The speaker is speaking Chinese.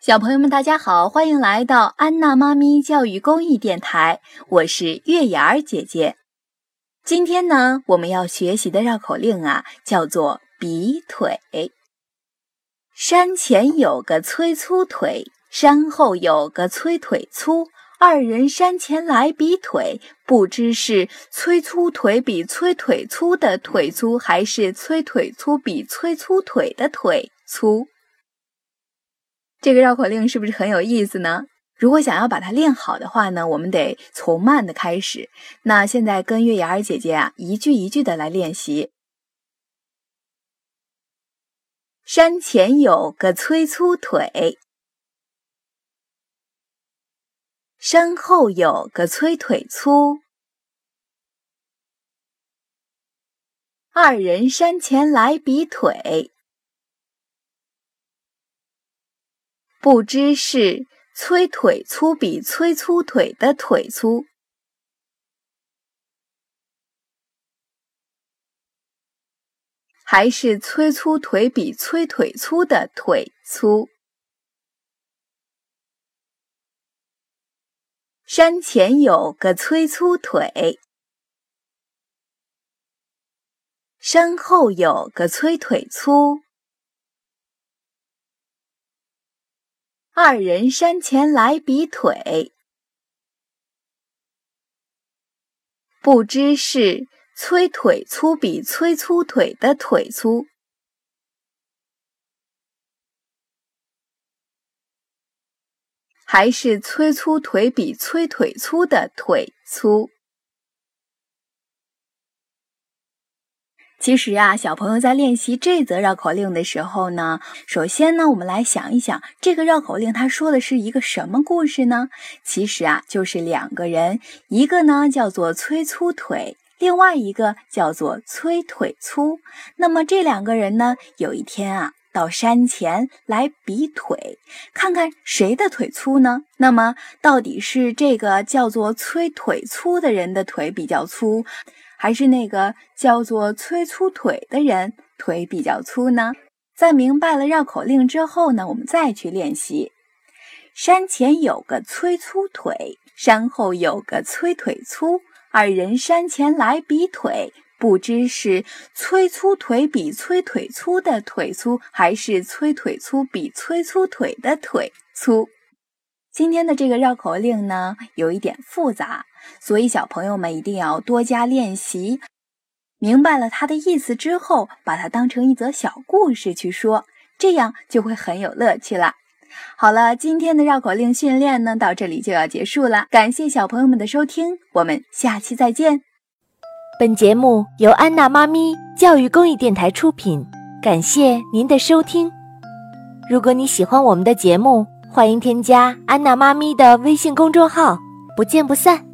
小朋友们，大家好，欢迎来到安娜妈咪教育公益电台，我是月牙儿姐姐。今天呢，我们要学习的绕口令啊，叫做比腿。山前有个催粗腿，山后有个催腿粗，二人山前来比腿，不知是催粗腿比催腿粗的腿粗，还是催腿粗比催粗腿的腿粗。这个绕口令是不是很有意思呢？如果想要把它练好的话呢，我们得从慢的开始。那现在跟月牙儿姐姐啊，一句一句的来练习。山前有个催粗腿，山后有个催腿粗，二人山前来比腿。不知是催腿粗比催粗腿的腿粗，还是催粗腿比催腿粗的腿粗？山前有个催粗腿，山后有个催腿粗。二人山前来比腿，不知是催腿粗比催粗腿的腿粗，还是催粗腿比催腿粗的腿粗。其实啊，小朋友在练习这则绕口令的时候呢，首先呢，我们来想一想，这个绕口令它说的是一个什么故事呢？其实啊，就是两个人，一个呢叫做催粗腿，另外一个叫做催腿粗。那么这两个人呢，有一天啊，到山前来比腿，看看谁的腿粗呢？那么到底是这个叫做催腿粗的人的腿比较粗？还是那个叫做催粗腿的人腿比较粗呢？在明白了绕口令之后呢，我们再去练习。山前有个催粗腿，山后有个催腿粗，二人山前来比腿，不知是催粗腿比催腿粗的腿粗，还是催腿粗比催粗腿的腿粗。今天的这个绕口令呢，有一点复杂。所以，小朋友们一定要多加练习。明白了它的意思之后，把它当成一则小故事去说，这样就会很有乐趣了。好了，今天的绕口令训练呢，到这里就要结束了。感谢小朋友们的收听，我们下期再见。本节目由安娜妈咪教育公益电台出品，感谢您的收听。如果你喜欢我们的节目，欢迎添加安娜妈咪的微信公众号，不见不散。